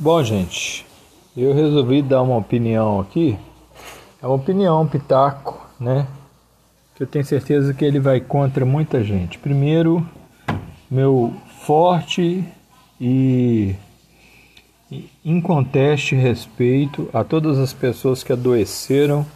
Bom, gente, eu resolvi dar uma opinião aqui. É uma opinião, um pitaco, né? Que eu tenho certeza que ele vai contra muita gente. Primeiro, meu forte e inconteste respeito a todas as pessoas que adoeceram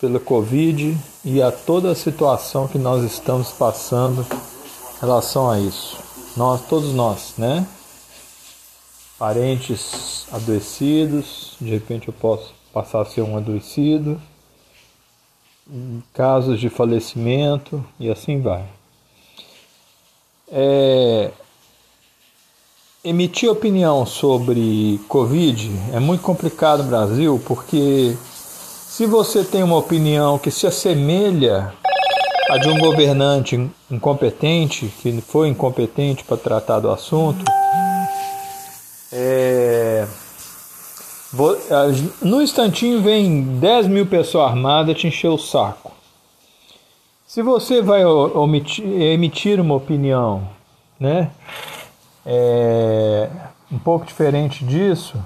pela Covid e a toda a situação que nós estamos passando em relação a isso. Nós, todos nós, né? Parentes adoecidos, de repente eu posso passar a ser um adoecido, casos de falecimento e assim vai. É, emitir opinião sobre Covid é muito complicado no Brasil porque se você tem uma opinião que se assemelha a de um governante incompetente, que foi incompetente para tratar do assunto, é... No instantinho vem 10 mil pessoas armadas te encher o saco. Se você vai omitir, emitir uma opinião, né, é, um pouco diferente disso,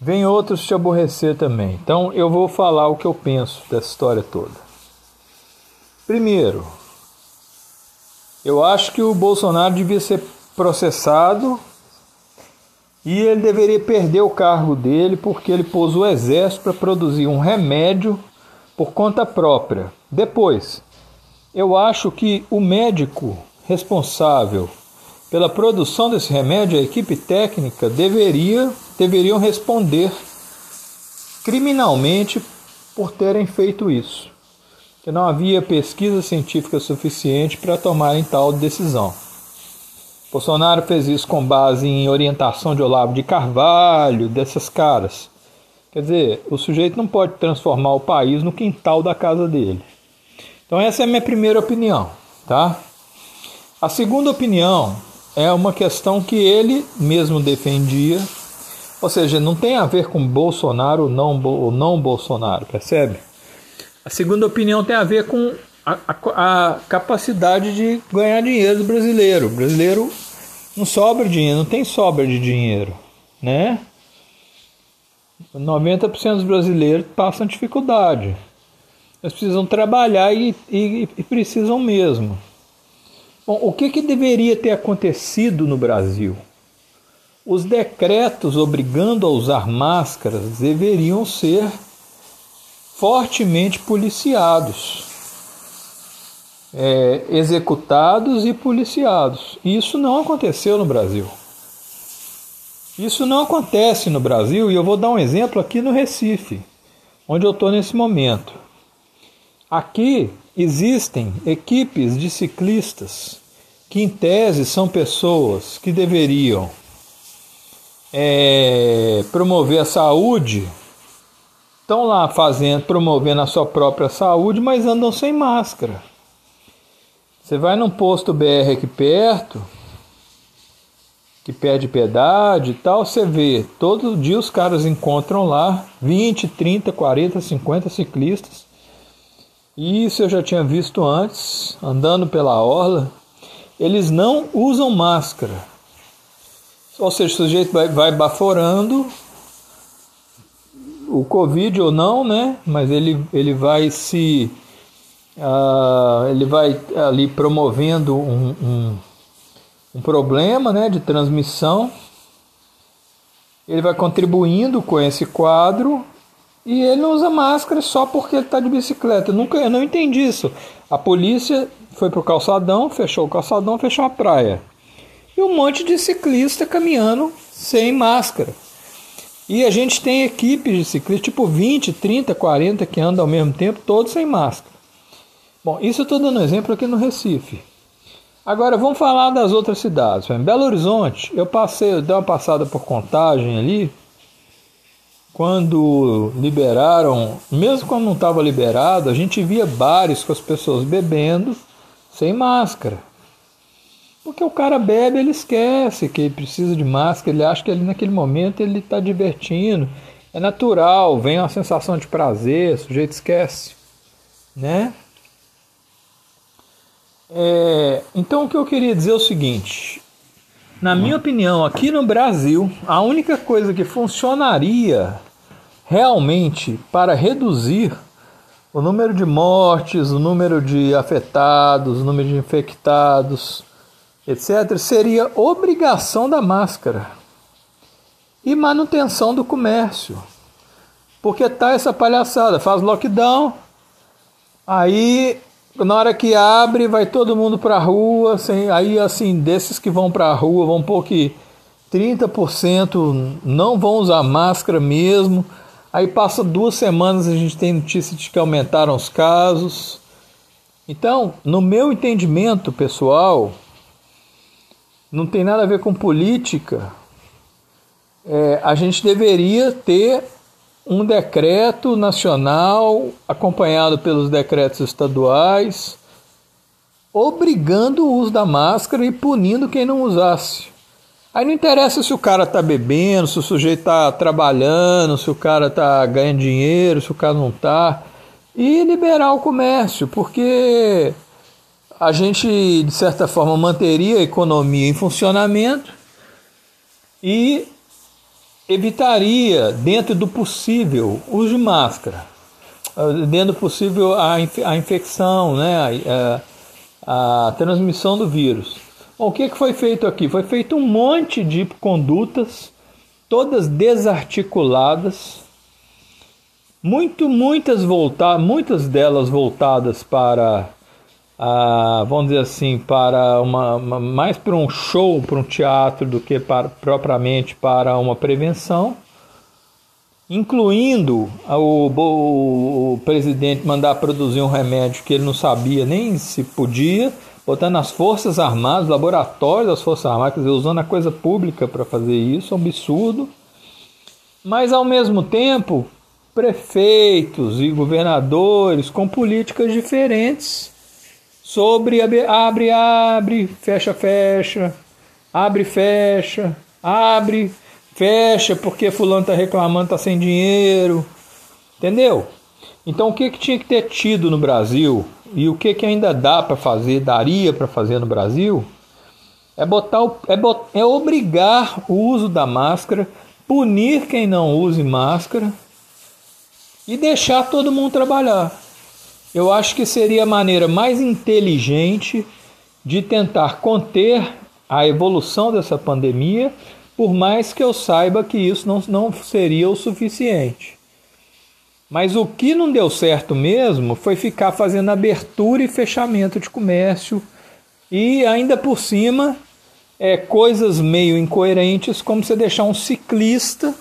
vem outros te aborrecer também. Então eu vou falar o que eu penso dessa história toda. Primeiro, eu acho que o Bolsonaro devia ser processado e ele deveria perder o cargo dele porque ele pôs o exército para produzir um remédio por conta própria. Depois, eu acho que o médico responsável pela produção desse remédio, a equipe técnica, deveria, deveriam responder criminalmente por terem feito isso. Que não havia pesquisa científica suficiente para tomarem tal decisão. Bolsonaro fez isso com base em orientação de Olavo de Carvalho, dessas caras. Quer dizer, o sujeito não pode transformar o país no quintal da casa dele. Então essa é a minha primeira opinião, tá? A segunda opinião é uma questão que ele mesmo defendia, ou seja, não tem a ver com Bolsonaro ou não, ou não Bolsonaro, percebe? A segunda opinião tem a ver com a, a, capacidade de ganhar dinheiro do brasileiro. O brasileiro não sobra dinheiro, não tem sobra de dinheiro, né? 90% dos brasileiros passam dificuldade. Eles precisam trabalhar e, e, e precisam mesmo. Bom, o que, que deveria ter acontecido no Brasil? Os decretos obrigando a usar máscaras deveriam ser fortemente policiados é, executados e policiados. Isso não aconteceu no Brasil. Isso não acontece no Brasil e eu vou dar um exemplo aqui no Recife, onde eu estou nesse momento. Aqui existem equipes de ciclistas que, em tese, são pessoas que deveriam é, promover a saúde, estão lá fazendo, promovendo a sua própria saúde, mas andam sem máscara. Você vai num posto BR aqui perto, que pede pedágio e tal, você vê, todo dia os caras encontram lá 20, 30, 40, 50 ciclistas. E isso eu já tinha visto antes, andando pela orla. Eles não usam máscara. Ou seja, o sujeito vai, vai baforando o Covid ou não, né? Mas ele, ele vai se Uh, ele vai ali promovendo um, um, um, problema né, de transmissão. Ele vai contribuindo com esse quadro e ele não usa máscara só porque ele está de bicicleta. Eu, nunca, eu não entendi isso. A polícia foi para o calçadão, fechou o calçadão, fechou a praia. E um monte de ciclista caminhando sem máscara. E a gente tem equipes de ciclistas, tipo 20, 30, 40 que andam ao mesmo tempo, todos sem máscara. Bom, isso eu estou dando exemplo aqui no Recife. Agora vamos falar das outras cidades. Em Belo Horizonte, eu passei, eu dei uma passada por contagem ali. Quando liberaram, mesmo quando não estava liberado, a gente via bares com as pessoas bebendo sem máscara. Porque o cara bebe, ele esquece que ele precisa de máscara, ele acha que ali naquele momento ele está divertindo. É natural, vem uma sensação de prazer, o sujeito esquece, né? É, então o que eu queria dizer é o seguinte: Na minha opinião, aqui no Brasil, a única coisa que funcionaria realmente para reduzir o número de mortes, o número de afetados, o número de infectados, etc., seria obrigação da máscara e manutenção do comércio. Porque tá essa palhaçada, faz lockdown, aí na hora que abre vai todo mundo para a rua, assim, aí assim, desses que vão para a rua, vão pôr que 30% não vão usar máscara mesmo. Aí passa duas semanas a gente tem notícia de que aumentaram os casos. Então, no meu entendimento pessoal, não tem nada a ver com política. É, a gente deveria ter um decreto nacional acompanhado pelos decretos estaduais, obrigando o uso da máscara e punindo quem não usasse. Aí não interessa se o cara tá bebendo, se o sujeito tá trabalhando, se o cara tá ganhando dinheiro, se o cara não tá. E liberar o comércio, porque a gente, de certa forma, manteria a economia em funcionamento e evitaria, dentro do possível, o uso de máscara. Ah, dentro do possível, a, a infecção, né? a, a transmissão do vírus. Bom, o que foi feito aqui? Foi feito um monte de condutas, todas desarticuladas, muito, muitas voltar, muitas delas voltadas para ah, vamos dizer assim, para uma, uma, mais para um show, para um teatro, do que para, propriamente para uma prevenção, incluindo o, o, o presidente mandar produzir um remédio que ele não sabia nem se podia, botando as Forças Armadas, laboratórios das Forças Armadas, quer dizer, usando a coisa pública para fazer isso, é um absurdo. Mas ao mesmo tempo, prefeitos e governadores com políticas diferentes sobre abre, abre, abre, fecha, fecha, abre, fecha, abre, fecha, porque fulano está reclamando, está sem dinheiro, entendeu? Então o que, que tinha que ter tido no Brasil e o que, que ainda dá para fazer, daria para fazer no Brasil, é botar o, é, bot, é obrigar o uso da máscara, punir quem não use máscara e deixar todo mundo trabalhar. Eu acho que seria a maneira mais inteligente de tentar conter a evolução dessa pandemia, por mais que eu saiba que isso não, não seria o suficiente. Mas o que não deu certo mesmo foi ficar fazendo abertura e fechamento de comércio e ainda por cima é, coisas meio incoerentes, como você deixar um ciclista,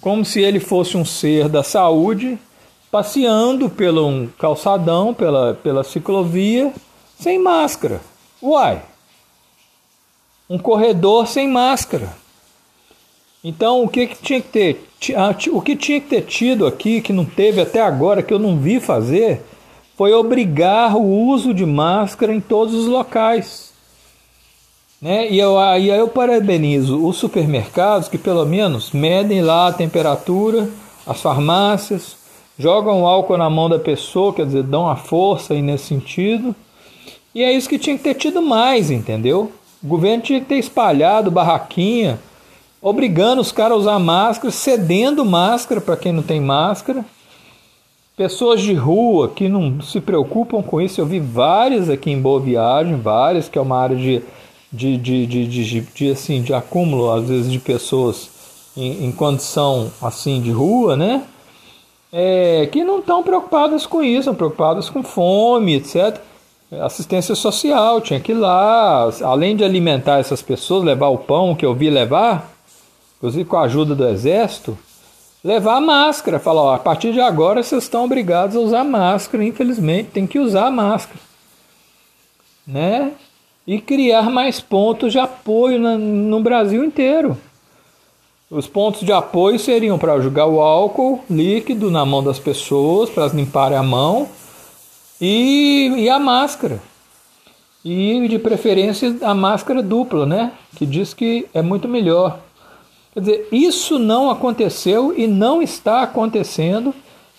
como se ele fosse um ser da saúde, passeando pelo um calçadão, pela, pela ciclovia, sem máscara. Uai! Um corredor sem máscara. Então, o que, que tinha que ter? O que tinha que ter tido aqui, que não teve até agora, que eu não vi fazer, foi obrigar o uso de máscara em todos os locais. Né? E, eu, e aí eu parabenizo os supermercados que pelo menos medem lá a temperatura, as farmácias, jogam álcool na mão da pessoa, quer dizer, dão a força aí nesse sentido. E é isso que tinha que ter tido mais, entendeu? O governo tinha que ter espalhado barraquinha, obrigando os caras a usar máscara, cedendo máscara para quem não tem máscara. Pessoas de rua que não se preocupam com isso, eu vi várias aqui em Boa Viagem, várias, que é uma área de, de, de, de, de, assim, de acúmulo, às vezes, de pessoas em, em condição assim de rua, né? É, que não estão preocupadas com isso, estão preocupadas com fome, etc. Assistência social, tinha que ir lá, além de alimentar essas pessoas, levar o pão que eu vi levar, inclusive com a ajuda do exército, levar a máscara. Falar, ó, a partir de agora vocês estão obrigados a usar máscara, infelizmente, tem que usar a máscara. Né? E criar mais pontos de apoio no Brasil inteiro. Os pontos de apoio seriam para jogar o álcool líquido na mão das pessoas, para elas limparem a mão, e, e a máscara. E de preferência a máscara dupla, né? Que diz que é muito melhor. Quer dizer, isso não aconteceu e não está acontecendo.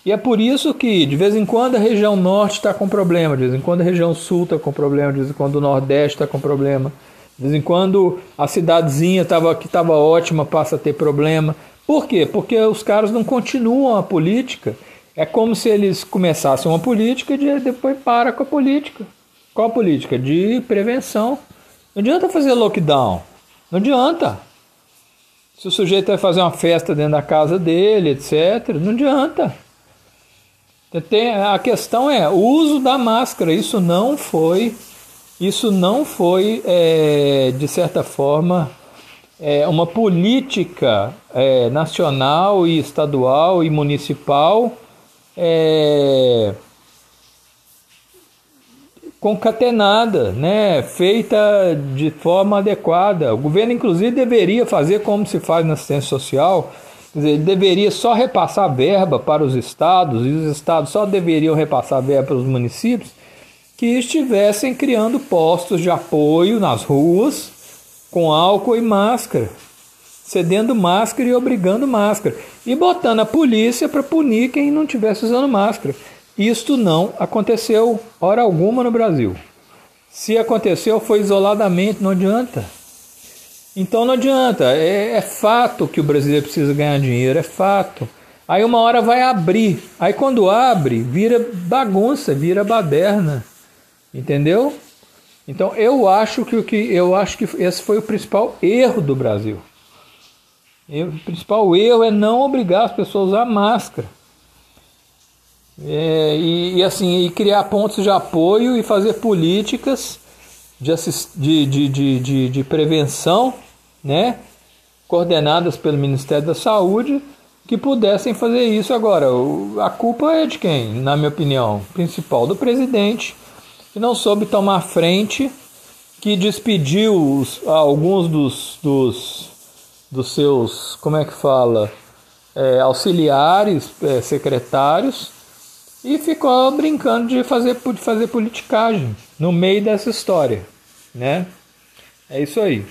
E é por isso que de vez em quando a região norte está com problema, de vez em quando a região sul está com problema, de vez em quando o nordeste está com problema, De vez em quando a cidadezinha tava, que estava ótima passa a ter problema. Por quê? Porque os caras não continuam a política. É como se eles começassem uma política e depois para com a política. Qual a política? De prevenção. Não adianta fazer lockdown. Não adianta. Se o sujeito vai fazer uma festa dentro da casa dele, etc., não adianta. Tem, a questão é o uso da máscara. Isso não foi, isso não foi é, de certa forma é, uma política é, nacional e estadual e municipal concatenada, né, feita de forma adequada. O governo, inclusive, deveria fazer como se faz na assistência social, dizer, ele deveria só repassar verba para os estados, e os estados só deveriam repassar verba para os municípios que estivessem criando postos de apoio nas ruas com álcool e máscara, cedendo máscara e obrigando máscara, e botando a polícia para punir quem não tivesse usando máscara. Isto não aconteceu hora alguma no Brasil. Se aconteceu, foi isoladamente, não adianta. Então não adianta, é, é, fato que o brasileiro precisa ganhar dinheiro, é fato. Aí uma hora vai abrir, aí quando abre, vira bagunça, vira baderna, entendeu? Então eu acho que o que eu acho que esse foi o principal erro do Brasil. O principal erro é não obrigar as pessoas a usar máscara. É, e, e, assim, e criar pontos de apoio e fazer políticas de, de, de, de, de prevenção, né, coordenadas pelo Ministério da Saúde, que pudessem fazer isso agora. A culpa é de quem, na minha opinião? Principal do presidente, que não soube tomar frente, que despediu os, alguns dos, dos, dos seus, como é que fala, é, auxiliares, é, secretários, e ficou brincando de fazer, de fazer politicagem no meio dessa história, né? É isso aí.